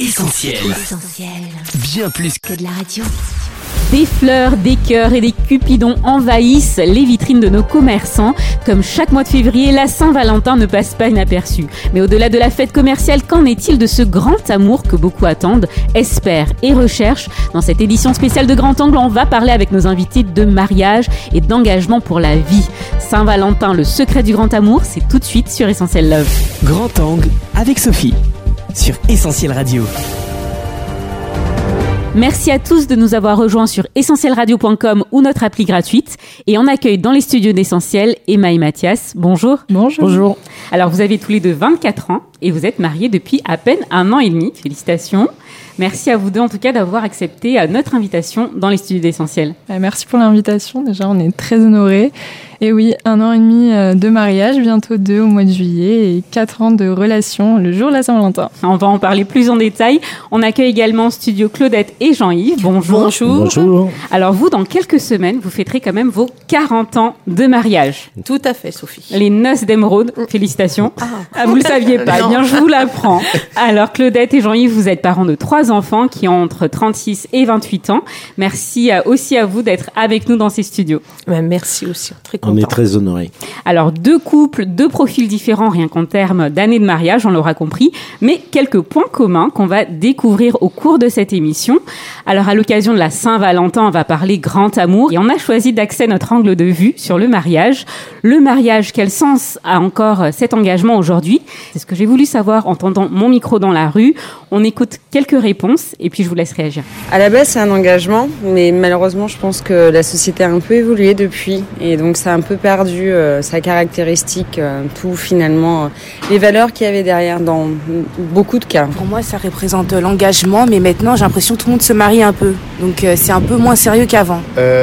Essentiel. Bien plus que de la radio. Des fleurs, des cœurs et des cupidons envahissent les vitrines de nos commerçants. Comme chaque mois de février, la Saint-Valentin ne passe pas inaperçue. Mais au-delà de la fête commerciale, qu'en est-il de ce grand amour que beaucoup attendent, espèrent et recherchent? Dans cette édition spéciale de Grand Angle, on va parler avec nos invités de mariage et d'engagement pour la vie. Saint-Valentin, le secret du grand amour, c'est tout de suite sur Essentiel Love. Grand Angle avec Sophie sur Essentiel Radio. Merci à tous de nous avoir rejoints sur essentielradio.com ou notre appli gratuite. Et on accueille dans les studios d'Essentiel Emma et Mathias. Bonjour. Bonjour. Bonjour. Alors vous avez tous les deux 24 ans et vous êtes mariés depuis à peine un an et demi. Félicitations. Merci à vous deux en tout cas d'avoir accepté euh, notre invitation dans les studios d'Essentiel. Euh, merci pour l'invitation. Déjà, on est très honorés. Et oui, un an et demi euh, de mariage, bientôt deux au mois de juillet et quatre ans de relation le jour de la Saint-Valentin. On va en parler plus en détail. On accueille également en studio Claudette et Jean-Yves. Bonjour. Bonjour. Bonjour. Alors vous, dans quelques semaines, vous fêterez quand même vos 40 ans de mariage. Tout à fait, Sophie. Les noces d'émeraude. Félicitations. Ah. ah vous le saviez pas. Eh bien, je vous l'apprends. Alors Claudette et Jean-Yves, vous êtes parents de trois enfants qui ont entre 36 et 28 ans. Merci euh, aussi à vous d'être avec nous dans ces studios. merci aussi. Très on est très honorés. Alors, deux couples, deux profils différents, rien qu'en termes d'années de mariage, on l'aura compris, mais quelques points communs qu'on va découvrir au cours de cette émission. Alors, à l'occasion de la Saint-Valentin, on va parler grand amour et on a choisi d'axer notre angle de vue sur le mariage. Le mariage, quel sens a encore cet engagement aujourd'hui? C'est ce que j'ai voulu savoir en tendant mon micro dans la rue. On écoute quelques réponses et puis je vous laisse réagir. À la base, c'est un engagement, mais malheureusement, je pense que la société a un peu évolué depuis et donc ça a un peu perdu euh, sa caractéristique, euh, tout finalement, euh, les valeurs qu'il y avait derrière dans beaucoup de cas. Pour moi, ça représente l'engagement, mais maintenant, j'ai l'impression que tout le monde se marie un peu, donc c'est un peu moins sérieux qu'avant.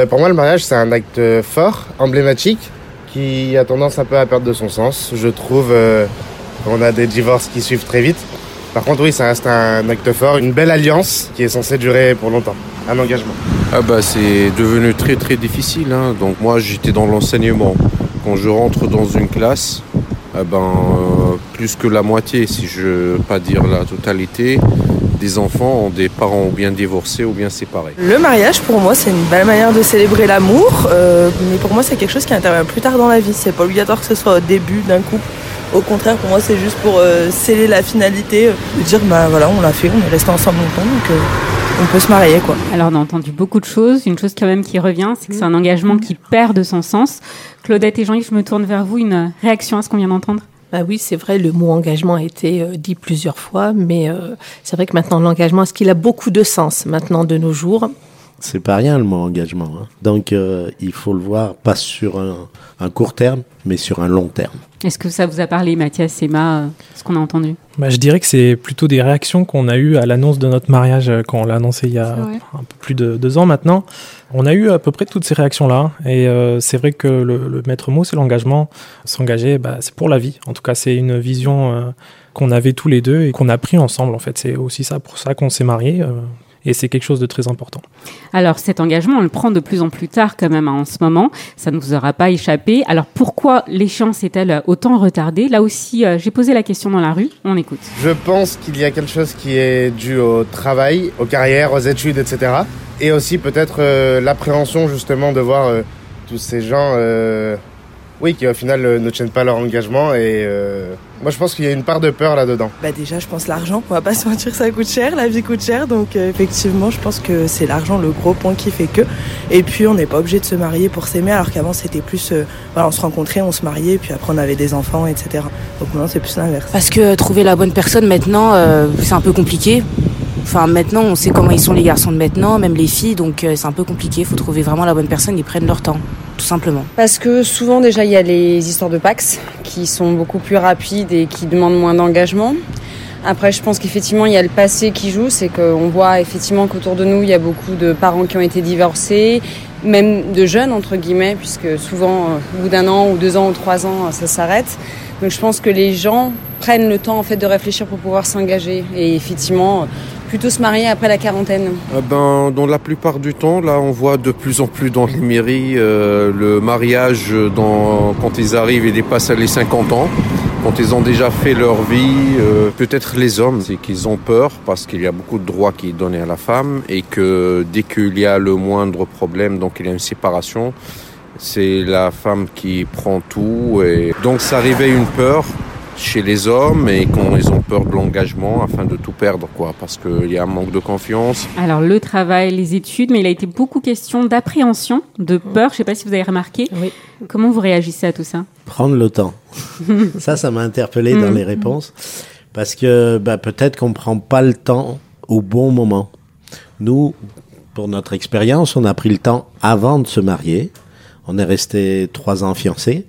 pour moi, le mariage, c'est un acte fort, emblématique, qui a tendance un peu à perdre de son sens. Je trouve qu'on a des divorces qui suivent très vite. Par contre, oui, ça reste un acte fort, une belle alliance qui est censée durer pour longtemps, un engagement. Ah bah c'est devenu très très difficile. Hein. Donc moi j'étais dans l'enseignement. Quand je rentre dans une classe, eh ben, euh, plus que la moitié, si je veux pas dire la totalité, des enfants ont des parents ou bien divorcés ou bien séparés. Le mariage, pour moi, c'est une belle manière de célébrer l'amour, euh, mais pour moi, c'est quelque chose qui intervient plus tard dans la vie. C'est pas obligatoire que ce soit au début d'un couple. Au contraire, pour moi, c'est juste pour euh, sceller la finalité, de dire, bah voilà, on l'a fait, on est resté ensemble longtemps, donc euh, on peut se marier, quoi. Alors, on a entendu beaucoup de choses. Une chose quand même qui revient, c'est que c'est un engagement qui perd de son sens. Claudette et Jean-Yves, je me tourne vers vous. Une réaction à ce qu'on vient d'entendre? Bah oui, c'est vrai, le mot engagement a été euh, dit plusieurs fois, mais c'est vrai que maintenant l'engagement, est-ce qu'il a beaucoup de sens maintenant de nos jours? C'est pas rien le mot engagement. Hein. Donc euh, il faut le voir pas sur un, court terme, mais sur un long terme. Est-ce que ça vous a parlé, Mathias, Emma, euh, ce qu'on a entendu? Bah, Je dirais que c'est plutôt des réactions qu'on a eues à l'annonce de notre mariage euh, quand on l'a annoncé il y a un peu plus de deux ans maintenant. On a eu à peu près toutes ces réactions-là. Et c'est vrai que le, maître mot, c'est l'engagement. S'engager, bah, c'est pour la vie. En tout cas, c'est une vision qu'on avait tous les deux et qu'on a pris ensemble. En fait, c'est aussi ça pour ça qu'on s'est mariés et c'est quelque chose de très important. Alors cet engagement, on le prend de plus en plus tard quand même hein, en ce moment, ça ne vous aura pas échappé. Alors pourquoi l'échéance est-elle autant retardée? Là aussi, euh, j'ai posé la question dans la rue, on écoute. Je pense qu'il y a quelque chose qui est dû au travail, aux carrières, aux études, etc. Et aussi peut-être euh, l'appréhension justement de voir euh, tous ces gens oui, qui au final euh, ne tiennent pas leur engagement. Et euh, moi, je pense qu'il y a une part de peur là-dedans. Bah déjà, je pense l'argent. On va pas se mentir, ça coûte cher, la vie coûte cher. Donc euh, effectivement, je pense que c'est l'argent le gros point qui fait que. Et puis, on n'est pas obligé de se marier pour s'aimer, alors qu'avant c'était plus, voilà, on se rencontrait, on se mariait, puis après on avait des enfants, etc. Donc maintenant, c'est plus l'inverse. Parce que trouver la bonne personne maintenant, c'est un peu compliqué. Enfin, maintenant, on sait comment ils sont les garçons de maintenant, même les filles, donc c'est un peu compliqué. Il faut trouver vraiment la bonne personne, ils prennent leur temps tout simplement Parce que souvent déjà il y a les histoires de Pax qui sont beaucoup plus rapides et qui demandent moins d'engagement. Après, je pense qu'effectivement, il y a le passé qui joue, c'est qu'on voit effectivement qu'autour de nous, il y a beaucoup de parents qui ont été divorcés, même de jeunes, entre guillemets, puisque souvent, euh, au bout d'un an ou deux ans ou trois ans, ça s'arrête. Donc je pense que les gens prennent le temps en fait de réfléchir pour pouvoir s'engager. Et effectivement, plutôt se marier après la quarantaine ah ben, Dans la plupart du temps, là, on voit de plus en plus dans les mairies euh, le mariage quand ils arrivent et dépassent les 50 ans. quand ils ont déjà fait leur vie, euh, peut-être les hommes, c'est qu'ils ont peur parce qu'il y a beaucoup de droits qui sont donnés à la femme et que dès qu'il y a le moindre problème, donc il y a une séparation, c'est la femme qui prend tout et donc ça réveille une peur chez les hommes et quand ils ont peur de l'engagement afin de tout perdre, quoi, parce qu'il y a un manque de confiance. Alors le travail, les études, mais il a été beaucoup question d'appréhension, de peur. Je ne sais pas si vous avez remarqué. Comment vous réagissez à tout ça? Prendre le temps. ça, ça m'a interpellé dans Mm. les réponses parce que bah, peut-être qu'on prend pas le temps au bon moment. Nous, pour notre expérience, on a pris le temps avant de se marier. On est resté trois ans fiancés.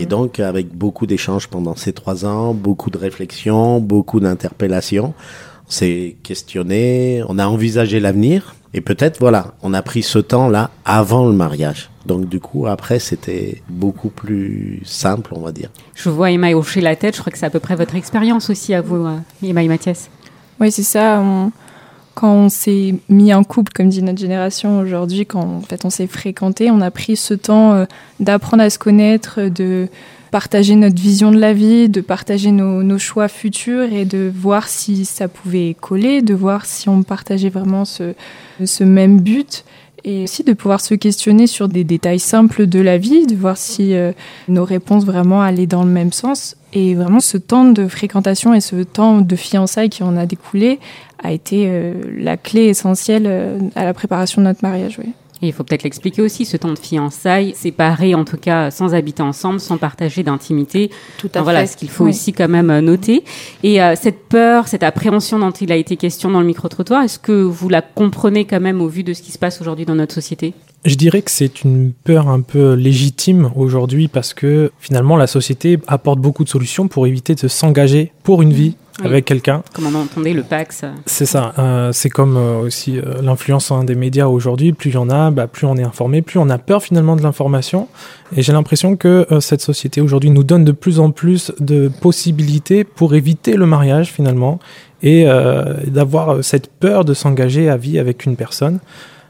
Et donc, avec beaucoup d'échanges pendant ces trois ans, beaucoup de réflexions, beaucoup d'interpellations, on s'est questionné, on a envisagé l'avenir. Et peut-être, voilà, on a pris ce temps-là avant le mariage. Donc, du coup, après, c'était beaucoup plus simple, on va dire. Je vois Emma hocher la tête. Je crois que c'est à peu près votre expérience aussi à vous, euh, Emma et Mathias. Oui, c'est ça. on- Quand on s'est mis en couple, comme dit notre génération aujourd'hui, quand en fait, on s'est fréquenté, on a pris ce temps euh, d'apprendre à se connaître, de partager notre vision de la vie, de partager nos, choix futurs et de voir si ça pouvait coller, de voir si on partageait vraiment ce, ce même but et aussi de pouvoir se questionner sur des détails simples de la vie, de voir si euh, nos réponses vraiment allaient dans le même sens. Et vraiment, ce temps de fréquentation et ce temps de fiançailles qui en a découlé a été euh, la clé essentielle euh, à la préparation de notre mariage. Oui. Et il faut peut-être l'expliquer aussi, ce temps de fiançailles, séparé en tout cas, sans habiter ensemble, sans partager d'intimité. Tout à Enfin, Voilà, fait. ce qu'il faut Oui. aussi quand même euh, noter. Et euh, cette peur, cette appréhension dont il a été question dans le micro-trottoir, est-ce que vous la comprenez quand même au vu de ce qui se passe aujourd'hui dans notre société? Je dirais que c'est une peur un peu légitime aujourd'hui parce que finalement la société apporte beaucoup de solutions pour éviter de s'engager pour une vie Oui. avec quelqu'un. Comme on entendait le Pax. C'est ça. euh, c'est comme euh, aussi euh, l'influence hein, des médias aujourd'hui. Plus il y en a, bah, plus on est informé, plus on a peur finalement de l'information. Et j'ai l'impression que cette société aujourd'hui nous donne de plus en plus de possibilités pour éviter le mariage finalement et d'avoir cette peur de s'engager à vie avec une personne.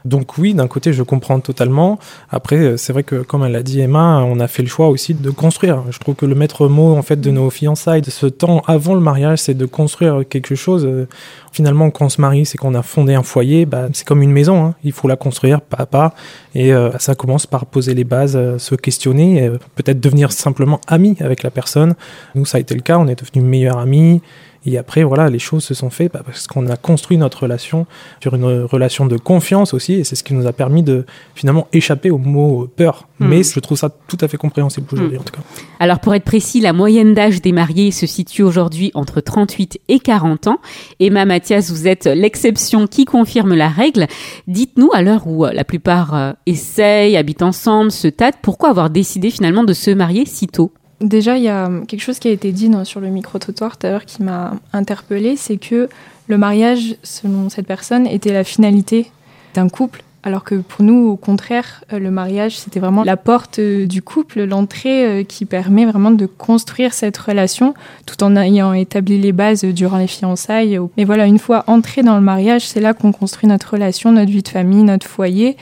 Donc oui, d'un côté, je comprends totalement. Après, euh, c'est vrai que, comme elle l'a dit Emma, on a fait le choix aussi de construire. Je trouve que le maître mot, en fait, de nos fiançailles, de ce temps avant le mariage, c'est de construire quelque chose. Euh, Finalement, quand on se marie, c'est qu'on a fondé un foyer. Bah, c'est comme une maison. hein. Il faut la construire pas à pas. Et euh, ça commence par poser les bases, euh, se questionner, euh, peut-être devenir simplement ami avec la personne. Nous, ça a été le cas. On est devenus meilleurs amis. Et après, voilà, les choses se sont faites bah, parce qu'on a construit notre relation sur une relation de confiance aussi. Et c'est ce qui nous a permis de finalement échapper au mot peur. Hmm. Mais je trouve ça tout à fait compréhensible aujourd'hui, en tout cas. Alors pour être précis, la moyenne d'âge des mariés se situe aujourd'hui entre 38 et 40 ans. Emma Mathias, vous êtes l'exception qui confirme la règle. Dites-nous à l'heure où euh, la plupart euh, essayent, habitent ensemble, se tâtent, pourquoi avoir décidé finalement de se marier si tôt? Déjà, il y a quelque chose qui a été dit sur le micro-trottoir tout à l'heure qui m'a interpellée, c'est que le mariage, selon cette personne, était la finalité d'un couple. Alors que pour nous, au contraire, euh, le mariage, c'était vraiment la porte euh, du couple, l'entrée euh, qui permet vraiment de construire cette relation tout en ayant établi les bases durant les fiançailles. Mais voilà, une fois entré dans le mariage, c'est là qu'on construit notre relation, notre vie de famille, notre foyer.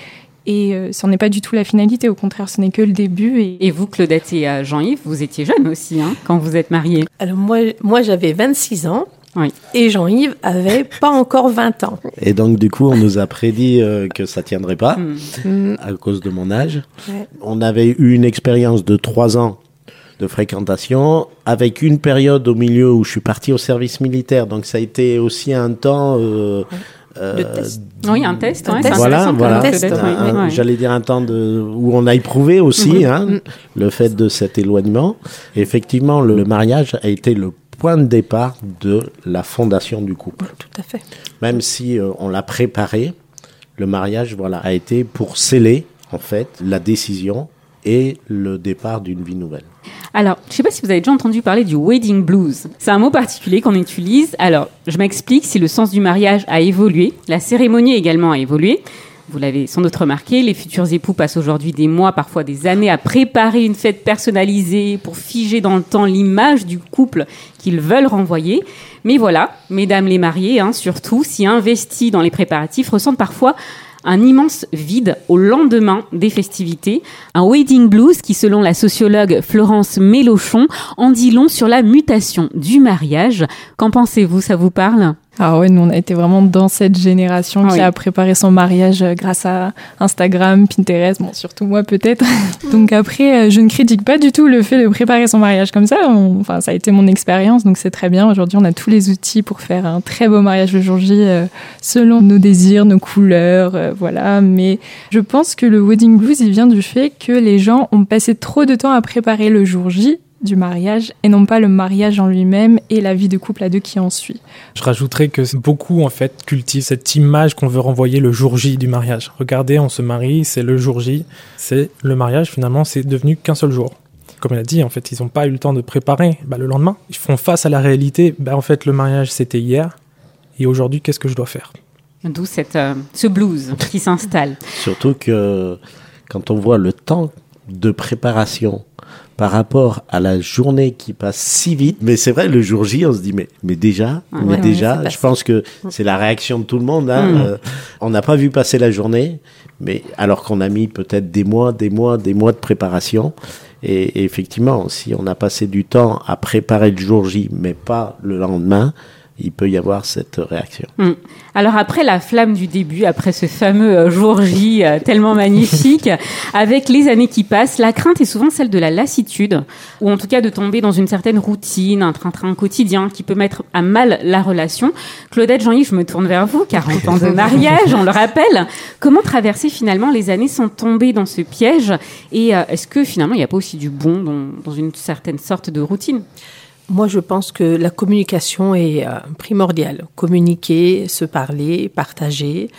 Et euh, ce n'est pas du tout la finalité, au contraire, ce n'est que le début. Et, Et vous, Claudette et euh, Jean-Yves, vous étiez jeunes aussi hein, quand vous êtes mariés. Alors moi, moi j'avais 26 ans Oui. et Jean-Yves avait pas encore 20 ans. Et donc, du coup, on nous a prédit euh, que ça tiendrait pas Hmm. Mm. à cause de mon âge. Ouais. On avait eu une expérience de trois ans de fréquentation avec une période au milieu où je suis parti au service militaire. Donc, ça a été aussi un temps. euh, De test. Oui, un test. Un ouais, test. c'est Voilà, voilà. Oui. J'allais dire un temps de, où on a éprouvé aussi Mhm. hein, le fait de cet éloignement. Et effectivement, le, le mariage a été le point de départ de la fondation du couple. Tout à fait. Même si euh, on l'a préparé, le mariage voilà, a été pour sceller en fait la décision et le départ d'une vie nouvelle. Alors, je ne sais pas si vous avez déjà entendu parler du wedding blues. C'est un mot particulier qu'on utilise. Alors, je m'explique si le sens du mariage a évolué, la cérémonie également a évolué. Vous l'avez sans doute remarqué, les futurs époux passent aujourd'hui des mois, parfois des années, à préparer une fête personnalisée pour figer dans le temps l'image du couple qu'ils veulent renvoyer. Mais voilà, mesdames les mariées, hein, surtout, si investies dans les préparatifs, ressentent parfois un immense vide au lendemain des festivités, un wedding blues qui, selon la sociologue Florence Mélochon, en dit long sur la mutation du mariage. Qu'en pensez-vous? Ça vous parle? Ah ouais, nous on a été vraiment dans cette génération qui Oui. a préparé son mariage euh, grâce à Instagram, Pinterest, bon surtout moi peut-être. donc après, euh, je ne critique pas du tout le fait de préparer son mariage comme ça. On- Enfin, ça a été mon expérience, donc c'est très bien. Aujourd'hui, on a tous les outils pour faire un très beau mariage le jour J euh, selon nos désirs, nos couleurs, euh, voilà. Mais je pense que le wedding blues, il vient du fait que les gens ont passé trop de temps à préparer le jour J du mariage et non pas le mariage en lui-même et la vie de couple à deux qui en suit. Je rajouterais que beaucoup en fait cultivent cette image qu'on veut renvoyer le jour J du mariage. Regardez, on se marie, c'est le jour J, c'est le mariage finalement, c'est devenu qu'un seul jour. Comme elle a dit, en fait, ils n'ont pas eu le temps de préparer. Bah, le lendemain, ils font face à la réalité. Bah, en fait, le mariage c'était hier, et aujourd'hui, qu'est-ce que je dois faire? D'où cette, euh, ce blues qui s'installe. Surtout que quand on voit le temps de préparation par rapport à la journée qui passe si vite, mais c'est vrai, le jour J, on se dit, mais, mais déjà, Ah mais ouais, déjà, ouais, je pense que c'est la réaction de tout le monde. hein, Mm. euh, on n'a pas vu passer la journée, mais alors qu'on a mis peut-être des mois, des mois, des mois de préparation. Et, et effectivement, si on a passé du temps à préparer le jour J, mais pas le lendemain, il peut y avoir cette réaction. Hmm. Alors après la flamme du début, après ce fameux euh, jour J euh, tellement magnifique, avec les années qui passent, la crainte est souvent celle de la lassitude, ou en tout cas de tomber dans une certaine routine, un train-train quotidien qui peut mettre à mal la relation. Claudette, Jean-Yves, je me tourne vers vous, 40 ans de mariage, on le rappelle. Comment traverser finalement les années sans tomber dans ce piège? Et euh, est-ce que finalement il n'y a pas aussi du bon dans, dans une certaine sorte de routine? Moi, je pense que la communication est euh, primordiale. Communiquer, se parler, partager.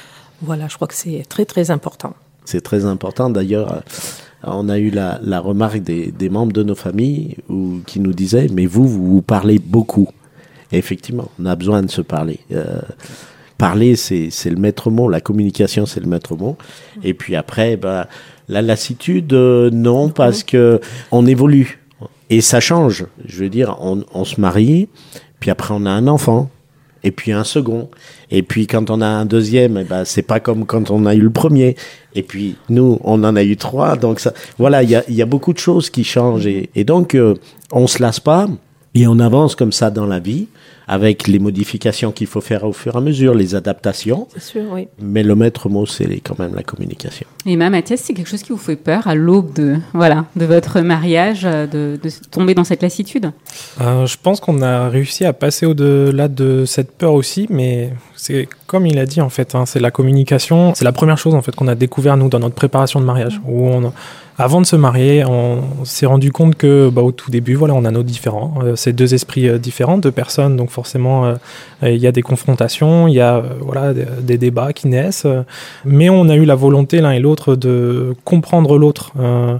Voilà, je crois que c'est très, très important. C'est très important. D'ailleurs, euh, on a eu la, la remarque des, des membres de nos familles où, qui nous disaient, mais vous, vous, vous parlez beaucoup. Et effectivement, on a besoin de se parler. Euh, parler, c'est le maître mot. La communication, c'est le maître mot. Et puis après, ben, la lassitude, euh, non, parce que on évolue. Et ça change. Je veux dire, on, se marie, puis après on a un enfant, et puis un second. Et puis quand on a un deuxième, eh ben, c'est pas comme quand on a eu le premier. Et puis nous, on en a eu trois. Donc ça, voilà, il y a, beaucoup de choses qui changent. Et, et donc, euh, on se lasse pas. Et on avance comme ça dans la vie, avec les modifications qu'il faut faire au fur et à mesure, les adaptations. C'est sûr, oui. Mais le maître mot, c'est quand même la communication. Et ma Mathias, c'est quelque chose qui vous fait peur à l'aube de, voilà, de votre mariage, euh, de, de tomber dans cette lassitude? Euh, je pense qu'on a réussi à passer au-delà de cette peur aussi, mais c'est comme il a dit en fait, hein, c'est la communication. C'est la première chose en fait qu'on a découvert nous dans notre préparation de mariage, où on, avant de se marier, on, s'est rendu compte que bah, au tout début, voilà, on a nos différents, euh, c'est deux esprits euh, différents, deux personnes, donc forcément euh, il y a des confrontations, il y a euh, voilà des, débats qui naissent, euh, mais on a eu la volonté l'un et l'autre de comprendre l'autre. euh,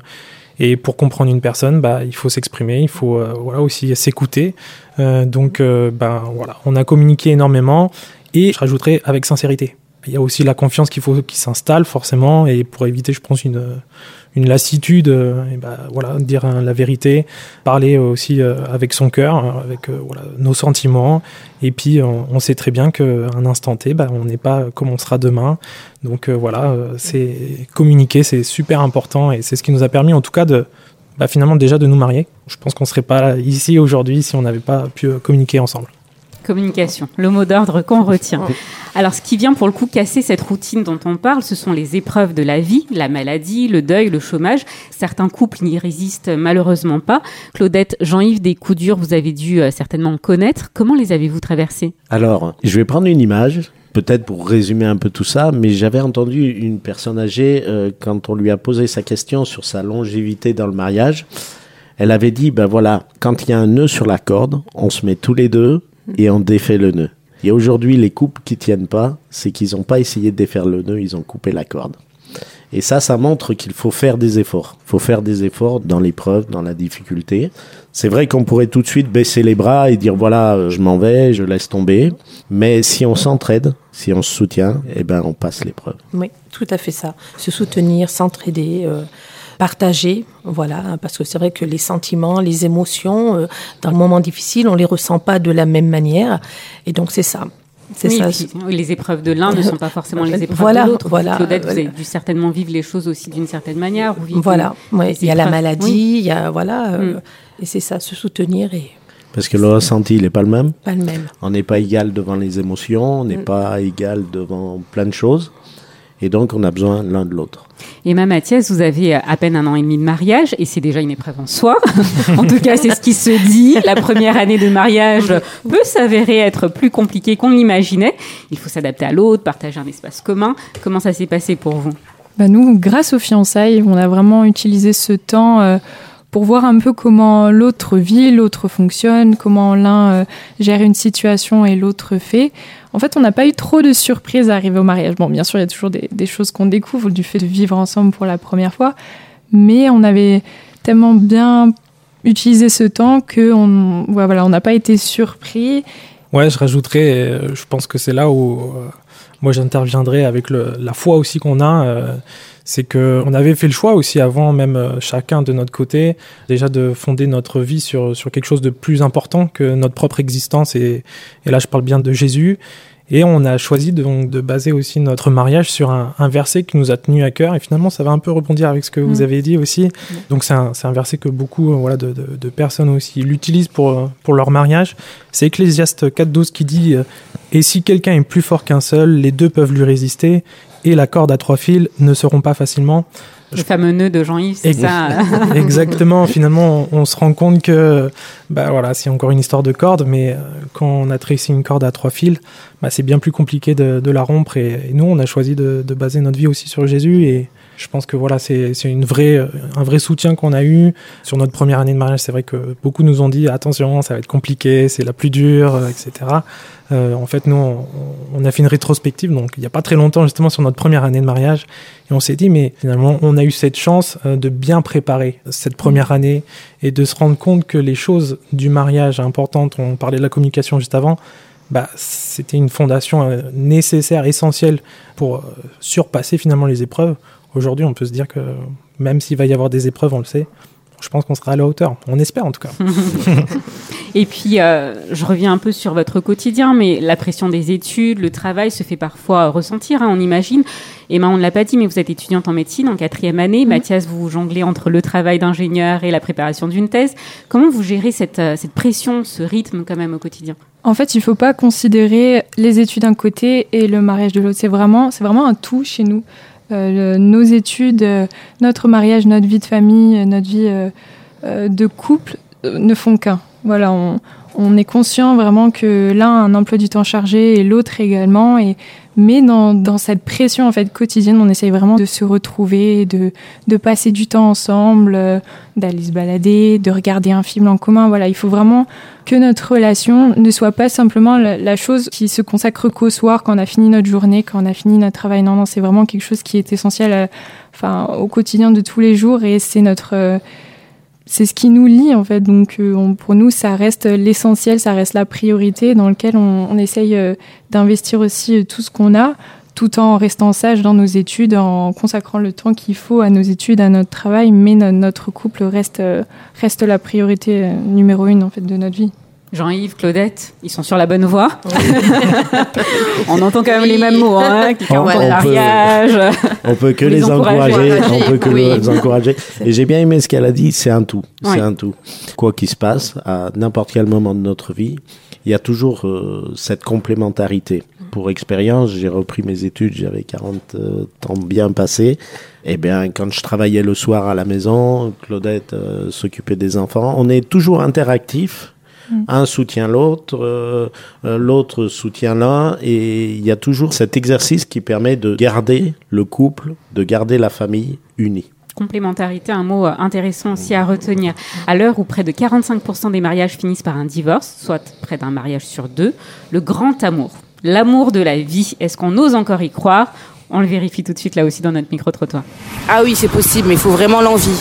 et pour comprendre une personne, bah, il faut s'exprimer, il faut euh, voilà, aussi s'écouter. Euh, donc, euh, ben, voilà, on a communiqué énormément et je rajouterai avec sincérité. Il y a aussi la confiance qu'il faut qui s'installe forcément et pour éviter, je pense, une, une lassitude, euh, ben, voilà, dire hein, la vérité, parler aussi euh, avec son cœur, euh, avec euh, voilà, nos sentiments. Et puis, on, sait très bien qu'à un instant T, bah, on n'est pas comme on sera demain. Donc euh, voilà, euh, c'est communiquer, c'est super important et c'est ce qui nous a permis, en tout cas, de bah, finalement déjà de nous marier. Je pense qu'on serait pas ici aujourd'hui si on n'avait pas pu euh, communiquer ensemble. Communication, le mot d'ordre qu'on retient. Alors, ce qui vient pour le coup casser cette routine dont on parle, ce sont les épreuves de la vie, la maladie, le deuil, le chômage. Certains couples n'y résistent malheureusement pas. Claudette, Jean-Yves, des coups durs, vous avez dû euh, certainement connaître. Comment les avez-vous traversés? Alors, je vais prendre une image, peut-être pour résumer un peu tout ça, mais j'avais entendu une personne âgée, euh, quand on lui a posé sa question sur sa longévité dans le mariage, elle avait dit, ben voilà, quand il y a un nœud sur la corde, on se met tous les deux et on défait le nœud. Et aujourd'hui, les couples qui tiennent pas, c'est qu'ils n'ont pas essayé de défaire le nœud, ils ont coupé la corde. Et ça, ça montre qu'il faut faire des efforts. Il faut faire des efforts dans l'épreuve, dans la difficulté. C'est vrai qu'on pourrait tout de suite baisser les bras et dire voilà, euh, je m'en vais, je laisse tomber. Mais si on s'entraide, si on se soutient, eh ben, on passe l'épreuve. Oui, tout à fait ça. Se soutenir, s'entraider, euh, partager, voilà, parce que c'est vrai que les sentiments, les émotions, euh, dans le moment difficile, on les ressent pas de la même manière, et donc c'est ça. C'est Oui, ça. puis, les épreuves de l'un ne sont pas forcément les épreuves Voilà, de l'autre. voilà, Claudette, vous avez dû certainement vivre les choses aussi d'une certaine manière. Voilà, ouais. il y a la maladie, Oui. il y a voilà, euh, Mm. et c'est ça, se soutenir et Parce que le ressenti, il n'est pas le même. pas le même. On n'est pas égal devant les émotions, on n'est Mm. pas égal devant plein de choses. Et donc, on a besoin l'un de l'autre. Emma Mathias, vous avez à peine un an et demi de mariage et c'est déjà une épreuve en soi. en tout cas, c'est ce qui se dit. La première année de mariage peut s'avérer être plus compliquée qu'on l'imaginait. Il faut s'adapter à l'autre, partager un espace commun. Comment ça s'est passé pour vous? Bah, nous, grâce aux fiançailles, on a vraiment utilisé ce temps euh, pour voir un peu comment l'autre vit, l'autre fonctionne, comment l'un euh, gère une situation et l'autre fait. En fait, on n'a pas eu trop de surprises à arriver au mariage. Bon, bien sûr, il y a toujours des, choses qu'on découvre du fait de vivre ensemble pour la première fois, mais on avait tellement bien utilisé ce temps que on, ouais, voilà, on n'a pas été surpris. Ouais, je rajouterais, euh, je pense que c'est là où euh, moi j'interviendrai avec le, la foi aussi qu'on a. euh, c'est que on avait fait le choix aussi avant, même euh, chacun de notre côté, déjà de fonder notre vie sur, sur quelque chose de plus important que notre propre existence. Et, et là, je parle bien de Jésus. Et on a choisi de, donc, de baser aussi notre mariage sur un, un verset qui nous a tenu à cœur. Et finalement, ça va un peu rebondir avec ce que vous Mm. avez dit aussi. Donc, c'est un, un verset que beaucoup euh, voilà, de, de, de personnes aussi l'utilisent pour, euh, pour leur mariage. C'est Ecclésiaste 4.12 qui dit euh, Et si quelqu'un est plus fort qu'un seul, les deux peuvent lui résister, et la corde à trois fils ne seront pas facilement. Le fameux nœud de Jean-Yves, c'est Ex- ça Exactement. Finalement, on, on se rend compte que, bah voilà, c'est encore une histoire de corde, mais euh, quand on a tracé une corde à trois fils, bah, c'est bien plus compliqué de, de la rompre. Et, et nous, on a choisi de, de baser notre vie aussi sur Jésus. Et je pense que voilà, c'est une vraie, euh, un vrai soutien qu'on a eu sur notre première année de mariage. C'est vrai que beaucoup nous ont dit attention, ça va être compliqué, c'est la plus dure, euh, etc. Euh, en fait, nous, on, a fait une rétrospective, donc il n'y a pas très longtemps, justement, sur notre première année de mariage. Et on s'est dit, mais finalement, on a eu cette chance de bien préparer cette première année et de se rendre compte que les choses du mariage importantes, on parlait de la communication juste avant, bah, c'était une fondation nécessaire, essentielle pour surpasser finalement les épreuves. Aujourd'hui, on peut se dire que même s'il va y avoir des épreuves, on le sait, je pense qu'on sera à la hauteur. On espère en tout cas. Et puis, euh, je reviens un peu sur votre quotidien, mais la pression des études, le travail se fait parfois ressentir, hein, on imagine. Emma, on ne l'a pas dit, mais vous êtes étudiante en médecine en quatrième année. Mathias, vous jonglez entre le travail d'ingénieur et la préparation d'une thèse. Comment vous gérez cette, euh, cette pression, ce rythme quand même au quotidien? En fait, il ne faut pas considérer les études d'un côté et le mariage de l'autre. C'est vraiment, c'est vraiment un tout chez nous. Euh, nos études, euh, notre mariage, notre vie de famille, euh, notre vie de couple ne font qu'un. Voilà, on est conscient vraiment que l'un a un emploi du temps chargé et l'autre également. Et, mais dans, dans cette pression en fait quotidienne, on essaye vraiment de se retrouver, de, de passer du temps ensemble, euh, d'aller se balader, de regarder un film en commun. Voilà, il faut vraiment que notre relation ne soit pas simplement la, chose qui se consacre qu'au soir quand on a fini notre journée, quand on a fini notre travail. Non, non, c'est vraiment quelque chose qui est essentiel à- enfin, au quotidien de tous les jours et c'est notre. euh, c'est ce qui nous lie en fait. Donc euh, pour nous, ça reste l'essentiel, ça reste la priorité dans lequel on, on essaye euh, d'investir aussi euh, tout ce qu'on a, tout en restant sage dans nos études, en consacrant le temps qu'il faut à nos études, à notre travail. Mais no- notre couple reste reste la priorité numéro une en fait de notre vie. Jean-Yves, Claudette, ils sont sur la bonne voie. on entend quand même les mêmes mots, hein, qui On- on peut- mariage. On peut que Les les, encourager. encourager. On peut que Oui. les encourager. Et j'ai bien aimé ce qu'elle a dit. C'est un tout. Oui. C'est un tout. Quoi qu'il se passe, à n'importe quel moment de notre vie, il y a toujours euh, cette complémentarité. Pour expérience, j'ai repris mes études, j'avais 40 euh, ans bien passés. Eh bien, quand je travaillais le soir à la maison, Claudette euh, s'occupait des enfants. On est toujours interactif. Mm. Un soutient l'autre, euh, euh, l'autre soutient l'un, et il y a toujours cet exercice qui permet de garder le couple, de garder la famille unie. Complémentarité, un mot euh, intéressant aussi à retenir. À l'heure où près de 45% des mariages finissent par un divorce, soit près d'un mariage sur deux, le grand amour, l'amour de la vie, est-ce qu'on ose encore y croire? On le vérifie tout de suite là aussi dans notre micro-trottoir. Ah oui, c'est possible, mais il faut vraiment l'envie.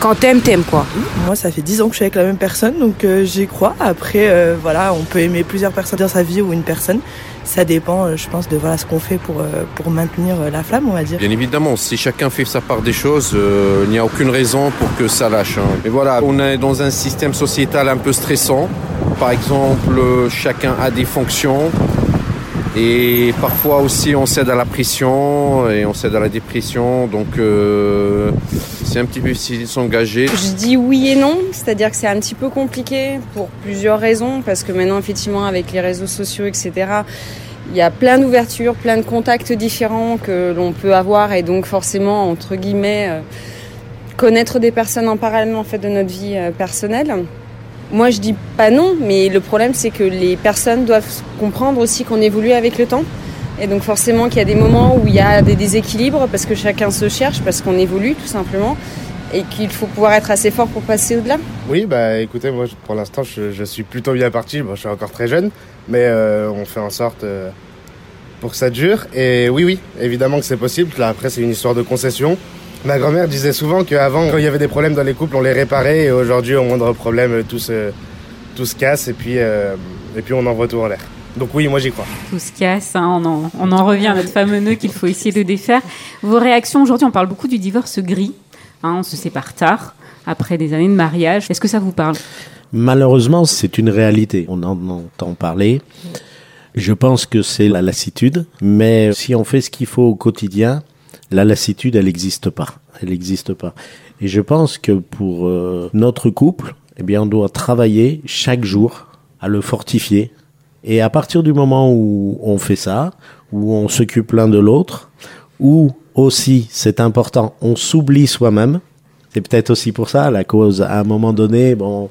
Quand t'aimes, t'aimes quoi. Moi, ça fait 10 ans que je suis avec la même personne, donc euh, j'y crois. Après, euh, voilà, on peut aimer plusieurs personnes dans sa vie ou une personne. Ça dépend, euh, je pense, de voilà ce qu'on fait pour, euh, pour maintenir la flamme, on va dire. Bien évidemment, si chacun fait sa part des choses, euh, il n'y a aucune raison pour que ça lâche. hein. Mais voilà, on est dans un système sociétal un peu stressant. Par exemple, chacun a des fonctions. Et parfois aussi on cède à la pression et on cède à la dépression. Donc euh, c'est un petit peu difficile de s'engager. Je dis oui et non, c'est-à-dire que c'est un petit peu compliqué pour plusieurs raisons, parce que maintenant effectivement avec les réseaux sociaux, etc., il y a plein d'ouvertures, plein de contacts différents que l'on peut avoir et donc forcément, entre guillemets, euh, connaître des personnes en parallèle en fait de notre vie euh, personnelle. Moi, je dis pas non, mais le problème, c'est que les personnes doivent comprendre aussi qu'on évolue avec le temps. Et donc, forcément, qu'il y a des moments où il y a des déséquilibres parce que chacun se cherche, parce qu'on évolue tout simplement, et qu'il faut pouvoir être assez fort pour passer au-delà. Oui, bah écoutez, moi pour l'instant, je, suis plutôt bien parti. Bon, je suis encore très jeune, mais euh, on fait en sorte euh, pour que ça dure. Et oui, oui, évidemment que c'est possible. Là, après, c'est une histoire de concession. Ma grand-mère disait souvent qu'avant, quand il y avait des problèmes dans les couples, on les réparait. Et aujourd'hui, au moindre problème, tout se, tout se casse et puis, euh, et puis on envoie tout en l'air. Donc oui, moi j'y crois. Tout se casse, hein, on, en, on en revient à notre fameux nœud qu'il faut essayer de défaire. Vos réactions aujourd'hui, on parle beaucoup du divorce gris. Hein, on se sépare tard, après des années de mariage. Est-ce que ça vous parle? Malheureusement, c'est une réalité. On en entend parler. Je pense que c'est la lassitude, mais si on fait ce qu'il faut au quotidien, la lassitude, elle n'existe pas. Elle n'existe pas. Et je pense que pour euh, notre couple, eh bien, on doit travailler chaque jour à le fortifier. Et à partir du moment où on fait ça, où on s'occupe l'un de l'autre, où aussi, c'est important, on s'oublie soi-même. C'est peut-être aussi pour ça la cause. À un moment donné, bon,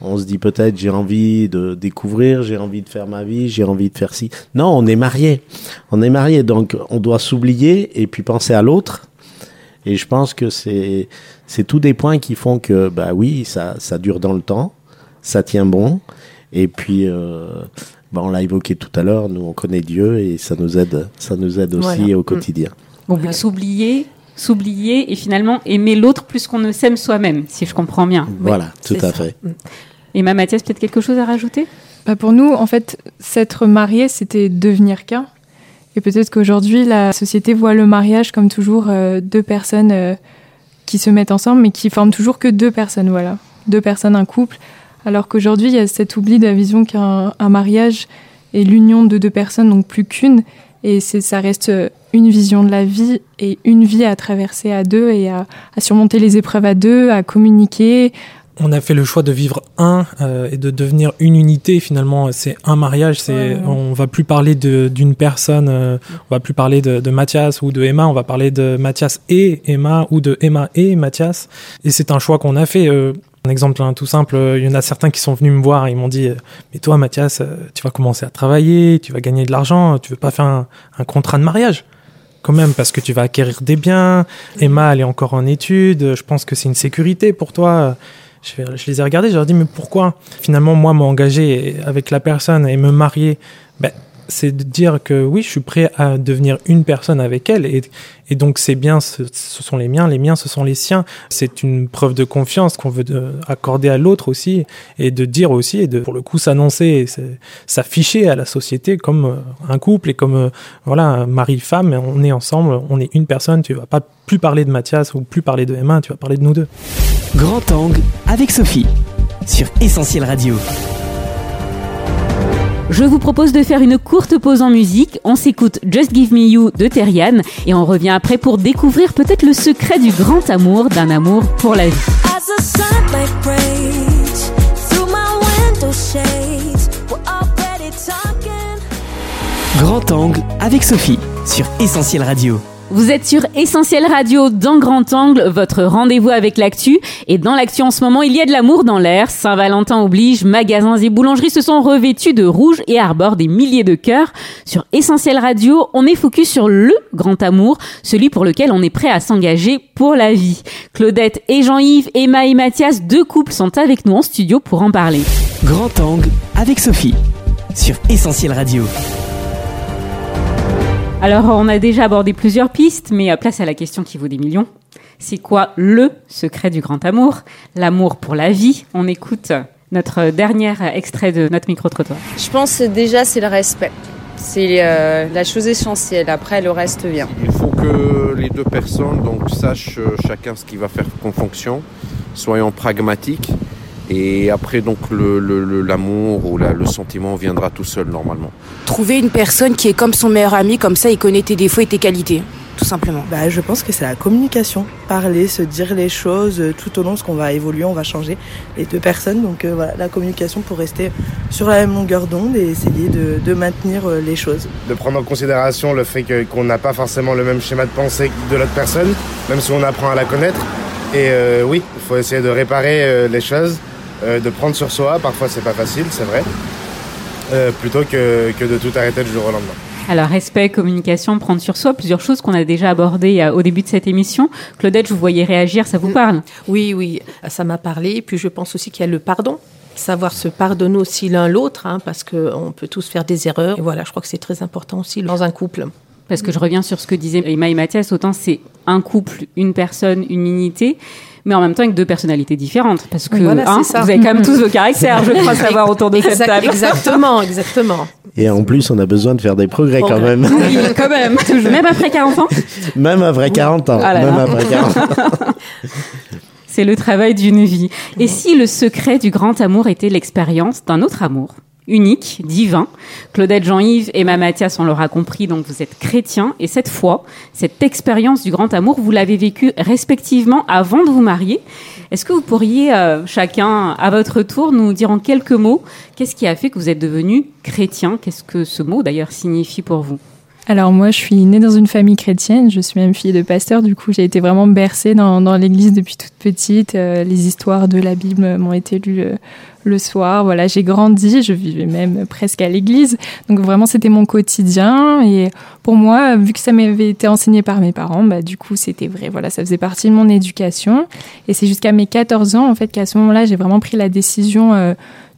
on se dit peut-être j'ai envie de découvrir, j'ai envie de faire ma vie, j'ai envie de faire ci. Non, on est marié. On est marié, donc on doit s'oublier et puis penser à l'autre. Et je pense que c'est c'est tous des points qui font que bah oui, ça ça dure dans le temps, ça tient bon. Et puis euh, bah on l'a évoqué tout à l'heure, nous on connaît Dieu et ça nous aide, ça nous aide aussi Voilà. au quotidien. Donc, S'oublier, s'oublier et finalement aimer l'autre plus qu'on ne s'aime soi-même, si je comprends bien. Voilà, tout à ça. fait. Emma Mathias, peut-être quelque chose à rajouter? Bah, pour nous, en fait, s'être marié, c'était devenir qu'un. Et peut-être qu'aujourd'hui, la société voit le mariage comme toujours euh, deux personnes euh, qui se mettent ensemble, mais qui forment toujours que deux personnes, voilà. Deux personnes, un couple. Alors qu'aujourd'hui, il y a cet oubli de la vision qu'un un mariage est l'union de deux personnes, donc plus qu'une. Et c'est, ça reste euh, une vision de la vie et une vie à traverser à deux et à, à surmonter les épreuves à deux, à communiquer, on a fait le choix de vivre un euh, et de devenir une unité. Finalement, c'est un mariage. C'est Ouais, on va plus parler de- d'une personne. euh, on va plus parler de, de Mathias ou de Emma. On va parler de Mathias et Emma ou de Emma et Mathias. Et c'est un choix qu'on a fait. euh, un exemple hein, tout simple. euh, Il y en a certains qui sont venus me voir. et Ils m'ont dit euh, "Mais toi, Mathias, euh, tu vas commencer à travailler. Tu vas gagner de l'argent. Tu veux pas faire un, contrat de mariage?" quand même parce que tu vas acquérir des biens. Emma, elle est encore en études. Je pense que c'est une sécurité pour toi. Je les ai regardés, je leur ai dit, mais pourquoi? Finalement, moi, m'engager avec la personne et me marier, ben, c'est de dire que oui, je suis prêt à devenir une personne avec elle. Et, donc, ces biens, ce, sont les miens, les miens, ce sont les siens. C'est une preuve de confiance qu'on veut de- accorder à l'autre aussi. Et de dire aussi, et de, pour le coup, s'annoncer, c'est- s'afficher à la société comme euh, un couple et comme, euh, voilà, mari-femme, on est ensemble, on est une personne. Tu vas pas plus parler de Mathias ou plus parler de Emma, tu vas parler de nous deux. Grand angle avec Sophie sur Essentiel Radio. Je vous propose de faire une courte pause en musique. On s'écoute Just Give Me You de Terriane et on revient après pour découvrir peut-être le secret du grand amour, d'un amour pour la vie. Grand angle avec Sophie sur Essentiel Radio. Vous êtes sur Essentiel Radio dans Grand Angle, votre rendez-vous avec l'actu. Et dans l'actu en ce moment, il y a de l'amour dans l'air. Saint-Valentin oblige, magasins et boulangeries se sont revêtus de rouge et arborent des milliers de cœurs. Sur Essentiel Radio, on est focus sur le grand amour, celui pour lequel on est prêt à s'engager pour la vie. Claudette et Jean-Yves, Emma et Mathias, deux couples sont avec nous en studio pour en parler. Grand angle avec Sophie sur Essentiel Radio. Alors, on a déjà abordé plusieurs pistes, mais euh, place à la question qui vaut des millions. C'est quoi le secret du grand amour? L'amour pour la vie. On écoute notre dernier extrait de notre micro-trottoir. Je pense déjà c'est le respect. C'est euh, la chose essentielle. Après, le reste vient. Il faut que les deux personnes donc sachent euh, chacun ce qui va faire en fonction. Soyons pragmatiques Et après, donc, le- le- le- l'amour ou la- le sentiment viendra tout seul normalement. Trouver une personne qui est comme son meilleur ami, comme ça il connaît tes défauts et tes qualités, tout simplement. Bah, je pense que c'est la communication. Parler, se dire les choses euh, tout au long, parce qu'on va évoluer, on va changer les deux personnes. Donc euh, voilà, la communication pour rester sur la même longueur d'onde et essayer de, de maintenir euh, les choses. de prendre en considération le fait que- qu'on n'a pas forcément le même schéma de pensée de l'autre personne, même si on apprend à la connaître. Et euh, oui, il faut essayer de réparer euh, les choses, euh, de prendre sur soi. Parfois, c'est pas facile, c'est vrai. Euh, plutôt que, que de tout arrêter du jour au lendemain. Alors, respect, communication, prendre sur soi, plusieurs choses qu'on a déjà abordées euh, au début de cette émission. Claudette, je vous voyais réagir, ça vous parle? Oui, oui, ça m'a parlé. Et puis je pense aussi qu'il y a le pardon. Savoir se pardonner aussi l'un l'autre, hein, parce qu'on peut tous faire des erreurs. Et voilà, je crois que c'est très important aussi dans un couple. Parce que je reviens sur ce que disaient Emma et Mathias, autant c'est un couple, une personne, une unité, mais en même temps avec deux personnalités différentes. Parce que Voilà, hein, vous avez quand même tous vos caractères, je crois savoir, autour de cette table. Exactement, exactement. Et en plus, on a besoin de faire des progrès quand même. Oui, quand même, toujours. Même après 40 ans, Même après 40 ans. Ah là même là. après 40 ans. c'est le travail d'une vie. Et si le secret du grand amour était l'expérience d'un autre amour? Unique, divin. Claudette Jean-Yves et Emma Mathias, on l'aura compris, donc vous êtes chrétiens. Et cette fois, cette expérience du grand amour, vous l'avez vécue respectivement avant de vous marier. Est-ce que vous pourriez, euh, chacun à votre tour, nous dire en quelques mots qu'est-ce qui a fait que vous êtes devenu chrétien? Qu'est-ce que ce mot d'ailleurs signifie pour vous? Alors moi, je suis née dans une famille chrétienne. Je suis même fille de pasteur. Du coup, j'ai été vraiment bercée dans, l'église depuis toute petite. Euh, les histoires de la Bible m'ont été lues euh, le soir. Voilà, j'ai grandi. Je vivais même presque à l'église. Donc vraiment, c'était mon quotidien. Et pour moi, vu que ça m'avait été enseigné par mes parents, bah, du coup, c'était vrai. Voilà, ça faisait partie de mon éducation. Et c'est jusqu'à mes 14 ans, en fait, qu'à ce moment-là, j'ai vraiment pris la décision euh,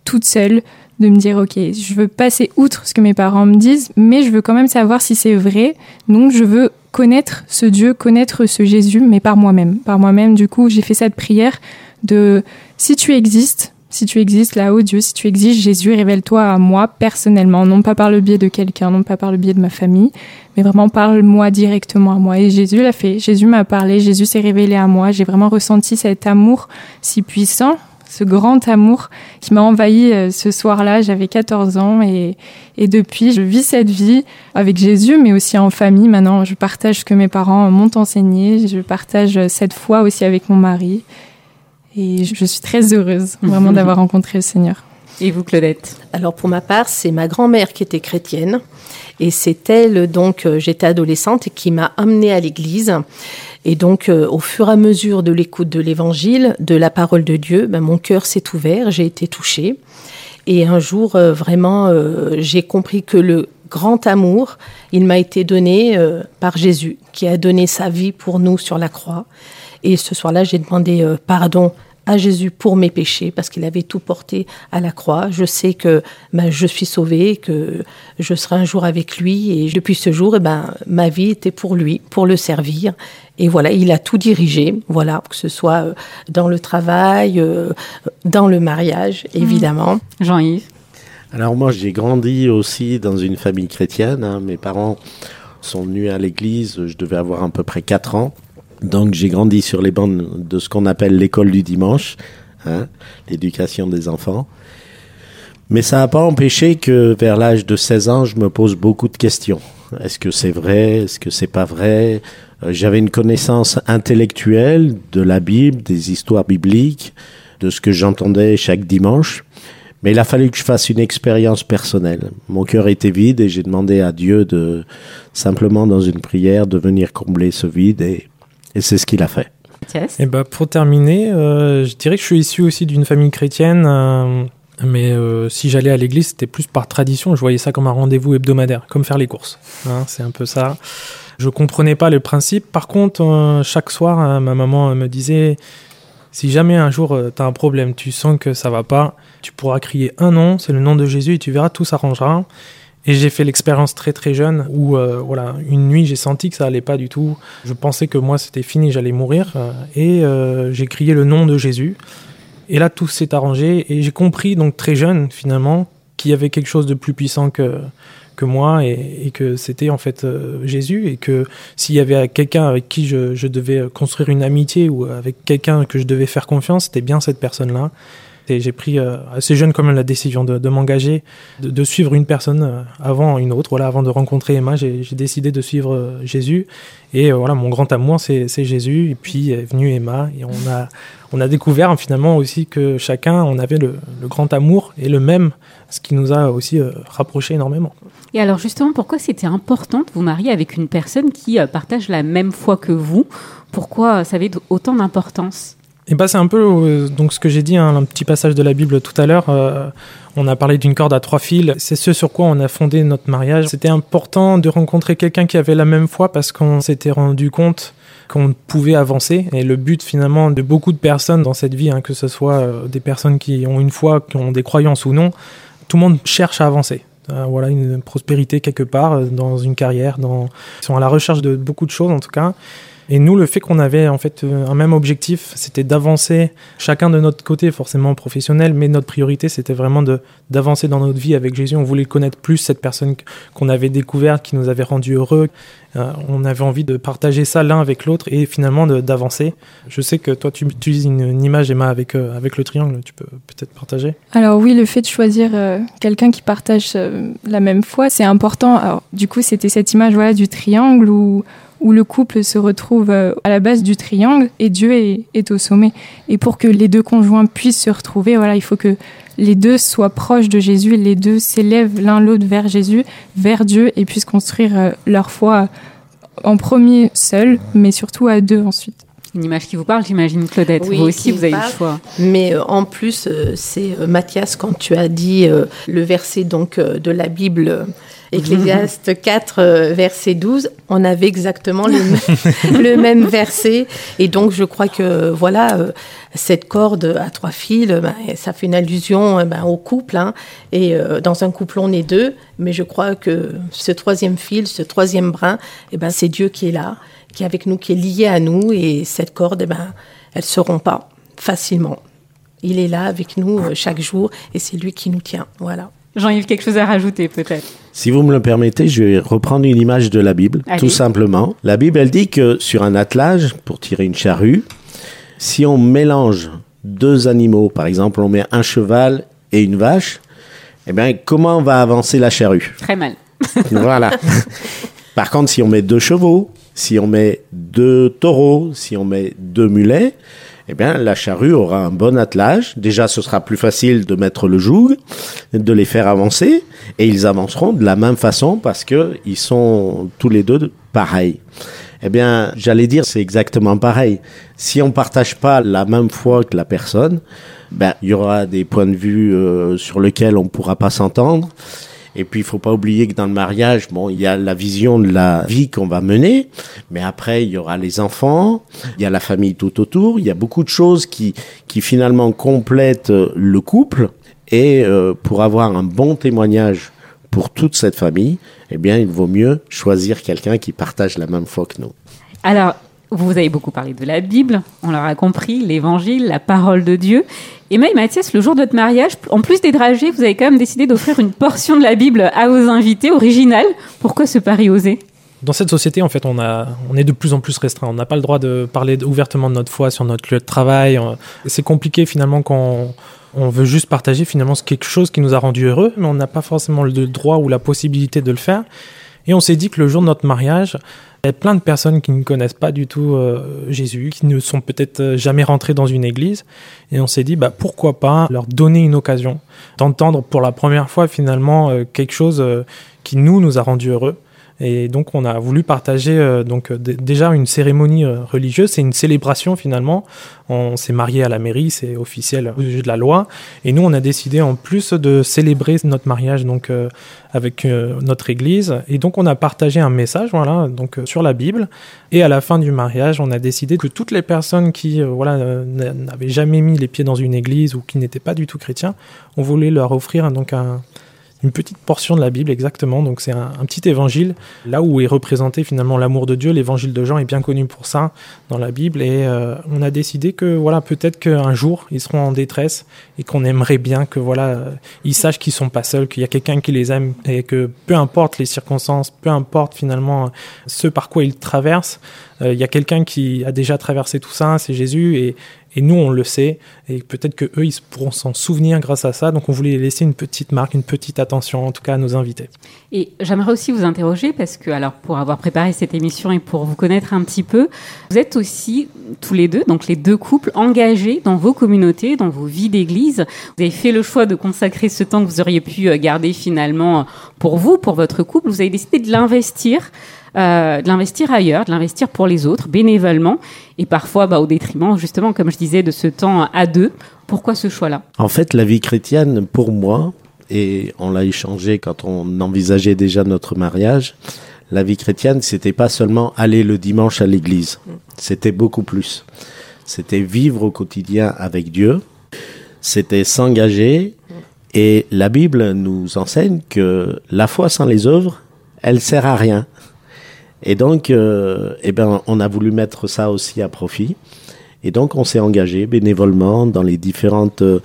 toute seule de me dire ok je veux passer outre ce que mes parents me disent mais je veux quand même savoir si c'est vrai. Donc je veux connaître ce Dieu connaître ce Jésus mais par moi-même. Par moi-même du coup j'ai fait cette prière de si tu existes si tu existes là-haut Dieu si tu existes Jésus révèle-toi à moi personnellement. Non pas par le biais de quelqu'un non pas par le biais de ma famille mais vraiment parle-moi directement à moi. Et Jésus l'a fait. Jésus m'a parlé. Jésus s'est révélé à moi. J'ai vraiment ressenti cet amour si puissant ce grand amour qui m'a envahi euh, ce soir-là. J'avais 14 ans et, et depuis, je vis cette vie avec Jésus, mais aussi en famille. Maintenant, je partage ce que mes parents m'ont enseigné. Je partage cette foi aussi avec mon mari. Et je je suis très heureuse vraiment d'avoir rencontré le Seigneur. Et vous, Claudette Alors pour ma part, c'est ma grand-mère qui était chrétienne et c'est elle donc euh, j'étais adolescente qui m'a amenée à l'église. Et donc euh, au fur et à mesure de l'écoute de l'évangile, de la parole de Dieu, ben, mon cœur s'est ouvert, j'ai été touchée. Et un jour euh, vraiment j'ai compris que le grand amour, il m'a été donné par Jésus qui a donné sa vie pour nous sur la croix. Et ce soir-là, j'ai demandé pardon à Jésus pour mes péchés parce qu'il avait tout porté à la croix. Je sais que ben, je suis sauvée, que je serai un jour avec lui et depuis ce jour, eh ben, ma vie était pour lui, pour le servir. Et voilà, il a tout dirigé, voilà, que ce soit euh, dans le travail, euh, dans le mariage, évidemment. Jean-Yves? Alors moi, j'ai grandi aussi dans une famille chrétienne. hein. Mes parents sont venus à l'église, je devais avoir à peu près 4 ans. Donc j'ai grandi sur les bancs de ce qu'on appelle l'école du dimanche, hein, l'éducation des enfants. Mais ça n'a pas empêché que vers l'âge de 16 ans, je me pose beaucoup de questions. Est-ce que c'est vrai? Est-ce que c'est pas vrai? Euh, J'avais une connaissance intellectuelle de la Bible, des histoires bibliques, de ce que j'entendais chaque dimanche. Mais il a fallu que je fasse une expérience personnelle. Mon cœur était vide et j'ai demandé à Dieu de simplement dans une prière de venir combler ce vide et, et c'est ce qu'il a fait. Et bah pour terminer, euh, je dirais que je suis issu aussi d'une famille chrétienne, euh, mais euh, si j'allais à l'église, c'était plus par tradition. Je voyais ça comme un rendez-vous hebdomadaire, comme faire les courses. Hein, c'est un peu ça. Je comprenais pas le principe. Par contre, euh, chaque soir, euh, ma maman me disait si jamais un jour tu as un problème, tu sens que ça va pas, tu pourras crier un nom, c'est le nom de Jésus et tu verras, tout s'arrangera. Et j'ai fait l'expérience très très jeune où euh, voilà une nuit j'ai senti que ça allait pas du tout. Je pensais que moi c'était fini, j'allais mourir euh, et euh, j'ai crié le nom de Jésus. Et là tout s'est arrangé et j'ai compris donc très jeune finalement qu'il y avait quelque chose de plus puissant que que moi et, et que c'était en fait euh, Jésus et que s'il y avait quelqu'un avec qui je, je devais construire une amitié ou avec quelqu'un que je devais faire confiance, c'était bien cette personne-là. J'ai pris euh, assez jeune quand même la décision de, m'engager, de, suivre une personne euh, avant une autre. Voilà, avant de rencontrer Emma, j'ai décidé de suivre euh, Jésus. Et voilà, mon grand amour, c'est Jésus. Et puis est venue Emma, et on a on a découvert finalement aussi que chacun, on avait le, grand amour et le même, ce qui nous a aussi euh, rapprochés énormément. Et alors justement, pourquoi c'était important de vous marier avec une personne qui partage la même foi que vous? Pourquoi ça avait autant d'importance? Et bah c'est un peu euh, donc ce que j'ai dit, hein, un petit passage de la Bible tout à l'heure. euh, on a parlé d'une corde à trois fils. C'est ce sur quoi on a fondé notre mariage. C'était important de rencontrer quelqu'un qui avait la même foi parce qu'on s'était rendu compte qu'on pouvait avancer. Et le but finalement de beaucoup de personnes dans cette vie, hein, que ce soit euh, des personnes qui ont une foi, qui ont des croyances ou non, tout le monde cherche à avancer. Voilà une prospérité quelque part dans une carrière, dans... ils sont à la recherche de beaucoup de choses en tout cas. Et nous, le fait qu'on avait en fait euh, un même objectif, c'était d'avancer chacun de notre côté, forcément professionnel, mais notre priorité, c'était vraiment d'avancer dans notre vie avec Jésus. On voulait connaître plus cette personne qu'on avait découverte, qui nous avait rendu heureux. Euh, on avait envie de partager ça l'un avec l'autre et finalement d'avancer. Je sais que toi, tu utilises une, image, Emma, avec, euh, avec le triangle. Tu peux peut-être partager? Alors oui, le fait de choisir quelqu'un qui partage la même foi, c'est important. Du coup, c'était cette image voilà du triangle où où le couple se retrouve euh, à la base du triangle et Dieu est, est au sommet. Et pour que les deux conjoints puissent se retrouver, voilà, il faut que les deux soient proches de Jésus, les deux s'élèvent l'un l'autre vers Jésus, vers Dieu et puissent construire euh, leur foi en premier seul, mais surtout à deux ensuite. Une image qui vous parle, j'imagine, Claudette. Oui, vous aussi, vous avez le choix. Mais euh, en plus, euh, c'est euh, Mathias, quand tu as dit euh, le verset donc euh, de la Bible, euh, Ecclésiaste 4, euh, verset 12, on avait exactement le, même- le même verset. Et donc, je crois que voilà, euh, cette corde à trois fils, ben, ça fait une allusion euh, ben, au couple. hein. et euh, dans un couple, on est deux. Mais je crois que ce troisième fil, ce troisième brin, eh ben, c'est Dieu qui est là, qui est avec nous, qui est lié à nous. Et cette corde, eh ben, elle se rompt pas facilement. Il est là avec nous chaque jour et c'est lui qui nous tient. Voilà. Jean-Yves, quelque chose à rajouter peut-être? Si vous me le permettez, je vais reprendre une image de la Bible, Allez. tout simplement. La Bible, elle dit que sur un attelage, pour tirer une charrue, si on mélange deux animaux, par exemple, on met un cheval et une vache, eh bien, comment va avancer la charrue? Très mal. Voilà. Par contre, si on met deux chevaux, si on met deux taureaux, si on met deux mulets, eh bien, la charrue aura un bon attelage. Déjà, ce sera plus facile de mettre le joug, de les faire avancer, et ils avanceront de la même façon parce que ils sont tous les deux pareils. Eh bien, j'allais dire, c'est exactement pareil. Si on partage pas la même foi que la personne, ben, il y aura des points de vue euh, sur lesquels on pourra pas s'entendre. Et puis, il faut pas oublier que dans le mariage, bon, il y a la vision de la vie qu'on va mener, mais après, il y aura les enfants, il y a la famille tout autour, il y a beaucoup de choses qui, qui finalement complètent euh, le couple. Et euh, pour avoir un bon témoignage pour toute cette famille, eh bien, il vaut mieux choisir quelqu'un qui partage la même foi que nous. Alors, vous avez beaucoup parlé de la Bible, on l'aura compris, l'évangile, la parole de Dieu. Emma et Mathias, le jour de votre mariage, en plus des dragées, vous avez quand même décidé d'offrir une portion de la Bible à vos invités originale. Pourquoi ce pari osé? Dans cette société, en fait, on, a, on est de plus en plus restreint. On n'a pas le droit de parler ouvertement de notre foi sur notre lieu de travail. C'est compliqué finalement quand on veut juste partager finalement quelque chose qui nous a rendu heureux, mais on n'a pas forcément le droit ou la possibilité de le faire. Et on s'est dit que le jour de notre mariage, il y a plein de personnes qui ne connaissent pas du tout euh, Jésus, qui ne sont peut-être euh, jamais rentrées dans une église. Et on s'est dit, bah, pourquoi pas leur donner une occasion d'entendre pour la première fois finalement euh, quelque chose qui nous, nous a rendu heureux. Et donc on a voulu partager euh, donc euh, déjà une cérémonie euh, religieuse, c'est une célébration finalement. On s'est marié à la mairie, c'est officiel au yeux de la loi. Et nous on a décidé en plus de célébrer notre mariage donc euh, avec euh, notre église. Et donc on a partagé un message voilà donc sur la Bible. Et à la fin du mariage, on a décidé que toutes les personnes qui voilà n'a- n'avaient jamais mis les pieds dans une église ou qui n'étaient pas du tout chrétiens, on voulait leur offrir donc un une petite portion de la Bible exactement. Donc c'est un, petit évangile là où est représenté finalement l'amour de Dieu. L'évangile de Jean est bien connu pour ça dans la Bible et euh, on a décidé que voilà peut-être qu'un jour ils seront en détresse et qu'on aimerait bien que voilà euh, ils sachent qu'ils sont pas seuls, qu'il y a quelqu'un qui les aime et que peu importe les circonstances, peu importe finalement ce par quoi ils traversent, Euh, Il y a quelqu'un qui a déjà traversé tout ça, c'est Jésus, et, et nous, on le sait, et peut-être que eux, ils pourront s'en souvenir grâce à ça. Donc, on voulait laisser une petite marque, une petite attention, en tout cas, à nos invités. Et j'aimerais aussi vous interroger parce que, alors, pour avoir préparé cette émission et pour vous connaître un petit peu, vous êtes aussi tous les deux, donc les deux couples, engagés dans vos communautés, dans vos vies d'église. Vous avez fait le choix de consacrer ce temps que vous auriez pu euh, garder finalement pour vous, pour votre couple. Vous avez décidé de l'investir. Euh, de l'investir ailleurs, de l'investir pour les autres, bénévolement, et parfois bah, au détriment, justement, comme je disais, de ce temps à deux. Pourquoi ce choix-là? En fait, la vie chrétienne, pour moi, et on l'a échangé quand on envisageait déjà notre mariage, la vie chrétienne, c'était pas seulement aller le dimanche à l'église, c'était beaucoup plus. C'était vivre au quotidien avec Dieu, c'était s'engager, et la Bible nous enseigne que la foi sans les œuvres, elle sert à rien. Et donc, euh, eh ben, on a voulu mettre ça aussi à profit. Et donc, on s'est engagé bénévolement dans les différentes euh,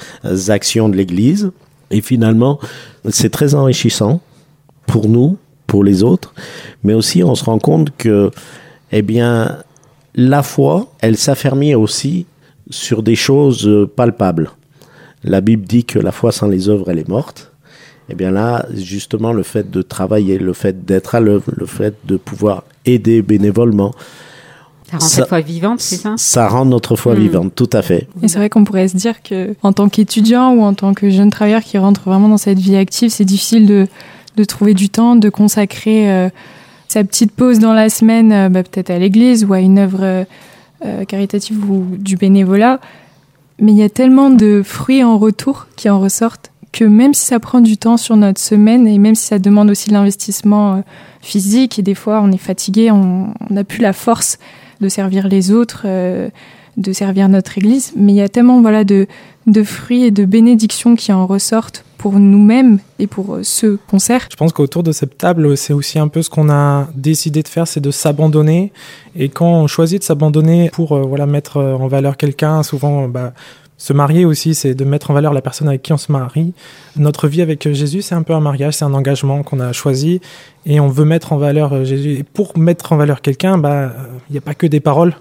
actions de l'Église. Et finalement, c'est très enrichissant pour nous, pour les autres, mais aussi on se rend compte que, eh bien, la foi, elle s'affermit aussi sur des choses euh, palpables. La Bible dit que la foi sans les œuvres, elle est morte. Eh bien là, justement, le fait de travailler, le fait d'être à l'œuvre, le fait de pouvoir aider bénévolement, Ça rend cette foi vivante, c'est ça? ça rend notre foi Mm. vivante, tout à fait. Et c'est vrai qu'on pourrait se dire que, en tant qu'étudiant ou en tant que jeune travailleur qui rentre vraiment dans cette vie active, c'est difficile de, de trouver du temps, de consacrer euh, sa petite pause dans la semaine, euh, bah, peut-être à l'église ou à une œuvre euh, caritative ou du bénévolat. Mais il y a tellement de fruits en retour qui en ressortent que même si ça prend du temps sur notre semaine et même si ça demande aussi de l'investissement euh, physique et des fois on est fatigué, on n'a plus la force de servir les autres, euh, de servir notre Église, mais il y a tellement voilà de, de fruits et de bénédictions qui en ressortent pour nous-mêmes et pour euh, ceux qu'on sert. Je pense qu'autour de cette table, c'est aussi un peu ce qu'on a décidé de faire, c'est de s'abandonner. Et quand on choisit de s'abandonner pour voilà mettre en valeur quelqu'un, souvent bah, se marier aussi, c'est de mettre en valeur la personne avec qui on se marie. Notre vie avec euh, Jésus, c'est un peu un mariage, c'est un engagement qu'on a choisi et on veut mettre en valeur euh, Jésus. Et pour mettre en valeur quelqu'un, bah, euh, il n'y a pas que des paroles.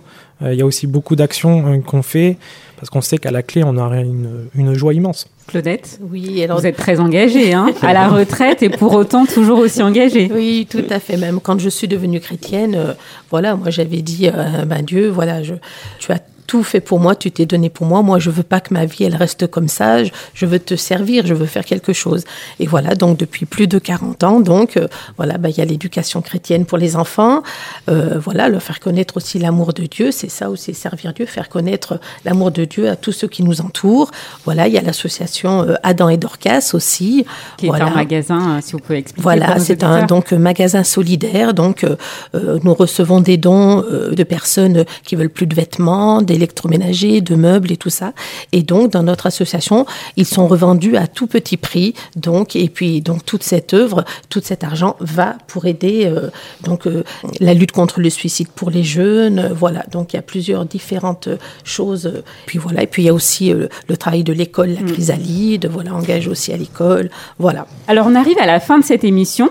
Euh, Il y a aussi beaucoup d'actions euh, qu'on fait parce qu'on sait qu'à la clé, on aura une, une joie immense. Claudette Oui, alors Vous êtes très engagée, hein, à la retraite et pour autant toujours aussi engagée. Oui, tout à fait. Même quand je suis devenue chrétienne, euh, voilà, moi j'avais dit, euh, ben Dieu, voilà, je, tu as tout fait pour moi, tu t'es donné pour moi. Moi, je veux pas que ma vie elle reste comme ça. Je, veux te servir, je veux faire quelque chose. Et voilà, donc depuis plus de 40 ans, donc euh, voilà, ben, il y a l'éducation chrétienne pour les enfants. Euh, voilà, leur faire connaître aussi l'amour de Dieu, c'est ça aussi servir Dieu, faire connaître l'amour de Dieu à tous ceux qui nous entourent. Voilà, il y a l'association euh, Adam et Dorcas aussi. Qui est un magasin, euh, si vous pouvez expliquer. Voilà, c'est un donc magasin solidaire. Donc, euh, euh, nous recevons des dons euh, de personnes qui veulent plus de vêtements, d'électroménagers, de meubles et tout ça. Et donc, dans notre association, ils sont revendus à tout petit prix. Donc, et puis donc toute cette œuvre, tout cet argent va pour aider euh, donc euh, la lutte contre le suicide pour les jeunes. Voilà, donc il y a plusieurs différentes choses. Puis voilà, et puis il y a aussi euh, le travail de l'école, la chrysalide. Voilà, engage aussi à l'école. Voilà. Alors on arrive à la fin de cette émission.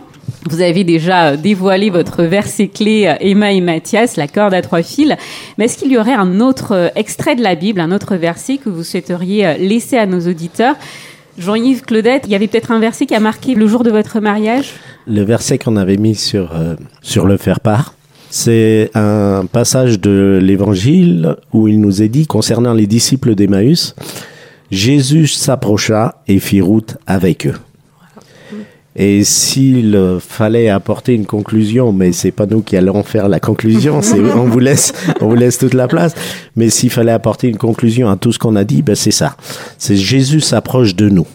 Vous avez déjà euh, dévoilé votre verset clé, euh, Emma et Mathias, la corde à trois fils. Mais est-ce qu'il y aurait un autre euh, extrait de la Bible, un autre verset que vous souhaiteriez laisser à nos auditeurs? Jean-Yves, Claudette, il y avait peut-être un verset qui a marqué le jour de votre mariage? Le verset qu'on avait mis sur, sur le faire-part, c'est un passage de l'évangile où il nous est dit concernant les disciples d'Emmaüs, Jésus s'approcha et fit route avec eux. Et s'il euh, fallait apporter une conclusion, mais c'est pas nous qui allons faire la conclusion, c'est on vous laisse, on vous laisse toute la place. Mais s'il fallait apporter une conclusion à tout ce qu'on a dit, ben c'est ça. C'est Jésus s'approche de nous.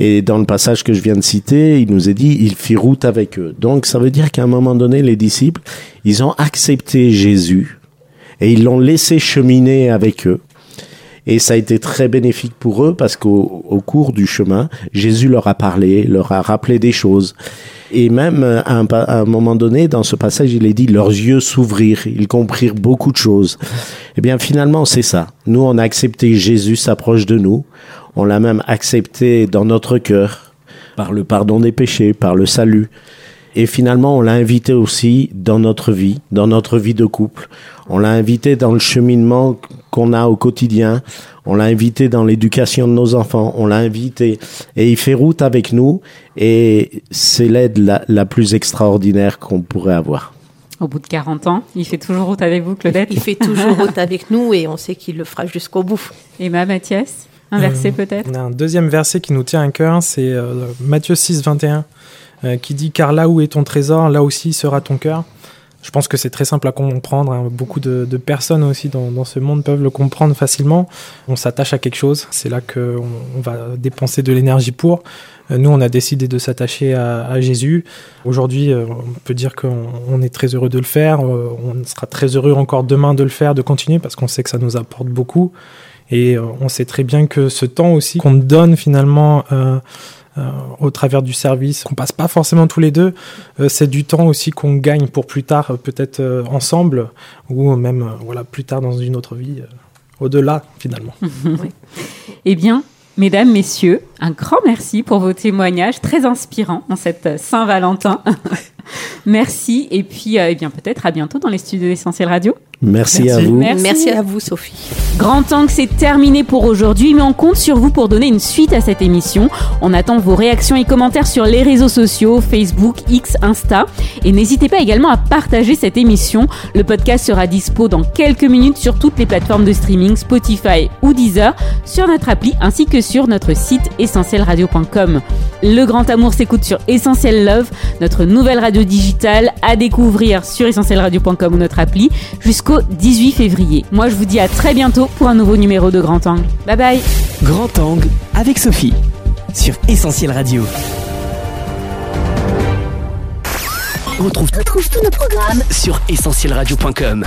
Et dans le passage que je viens de citer, il nous est dit, il fit route avec eux. Donc ça veut dire qu'à un moment donné, les disciples, ils ont accepté Jésus et ils l'ont laissé cheminer avec eux. Et ça a été très bénéfique pour eux parce qu'au au cours du chemin, Jésus leur a parlé, leur a rappelé des choses. Et même euh, à un, pa- à un moment donné, dans ce passage, il est dit, leurs yeux s'ouvrirent, ils comprirent beaucoup de choses. Eh bien, finalement, c'est ça. Nous, on a accepté Jésus s'approche de nous. On l'a même accepté dans notre cœur par le pardon des péchés, par le salut. Et finalement, on l'a invité aussi dans notre vie, dans notre vie de couple. On l'a invité dans le cheminement qu'on a au quotidien. On l'a invité dans l'éducation de nos enfants. On l'a invité et il fait route avec nous. Et c'est l'aide la, la plus extraordinaire qu'on pourrait avoir. Au bout de 40 ans, il fait toujours route avec vous, Claudette Il fait toujours route avec nous et on sait qu'il le fera jusqu'au bout. Emma, Mathias Un verset Euh, peut-être? On a un deuxième verset qui nous tient à cœur, c'est euh, Matthieu 6, 21, euh, qui dit Car là où est ton trésor, là aussi sera ton cœur. Je pense que c'est très simple à comprendre. hein. Beaucoup de, personnes aussi dans, ce monde peuvent le comprendre facilement. On s'attache à quelque chose, c'est là qu'on on va dépenser de l'énergie pour. Euh, Nous, on a décidé de s'attacher à, Jésus. Aujourd'hui, euh, on peut dire qu'on on est très heureux de le faire. On sera très heureux encore demain de le faire, de continuer, parce qu'on sait que ça nous apporte beaucoup. Et on sait très bien que ce temps aussi qu'on donne finalement au travers du service, qu'on passe pas forcément tous les deux, euh, c'est du temps aussi qu'on gagne pour plus tard, euh, peut-être euh, ensemble, ou même euh, voilà plus tard dans une autre vie, euh, au-delà finalement. Eh bien, mesdames, messieurs, un grand merci pour vos témoignages très inspirants en cette euh, Saint-Valentin. merci et puis euh, eh bien peut-être à bientôt dans les studios d'Essentiel Radio. Merci, à vous. Merci. à vous, Sophie. Grand Angle, c'est terminé pour aujourd'hui, mais on compte sur vous pour donner une suite à cette émission. On attend vos réactions et commentaires sur les réseaux sociaux, Facebook, X, Insta. Et n'hésitez pas également à partager cette émission. Le podcast sera dispo dans quelques minutes sur toutes les plateformes de streaming, Spotify ou Deezer, sur notre appli ainsi que sur notre site essentielradio.com. Le Grand Amour s'écoute sur Essentiel Love, notre nouvelle radio digitale à découvrir sur essentielradio.com ou notre appli jusqu'au 18 février. Moi, je vous dis à très bientôt pour un nouveau numéro de Grand Angle. Bye bye Grand Angle avec Sophie sur Essentiel Radio. On retrouve, tous nos programmes sur essentielradio.com.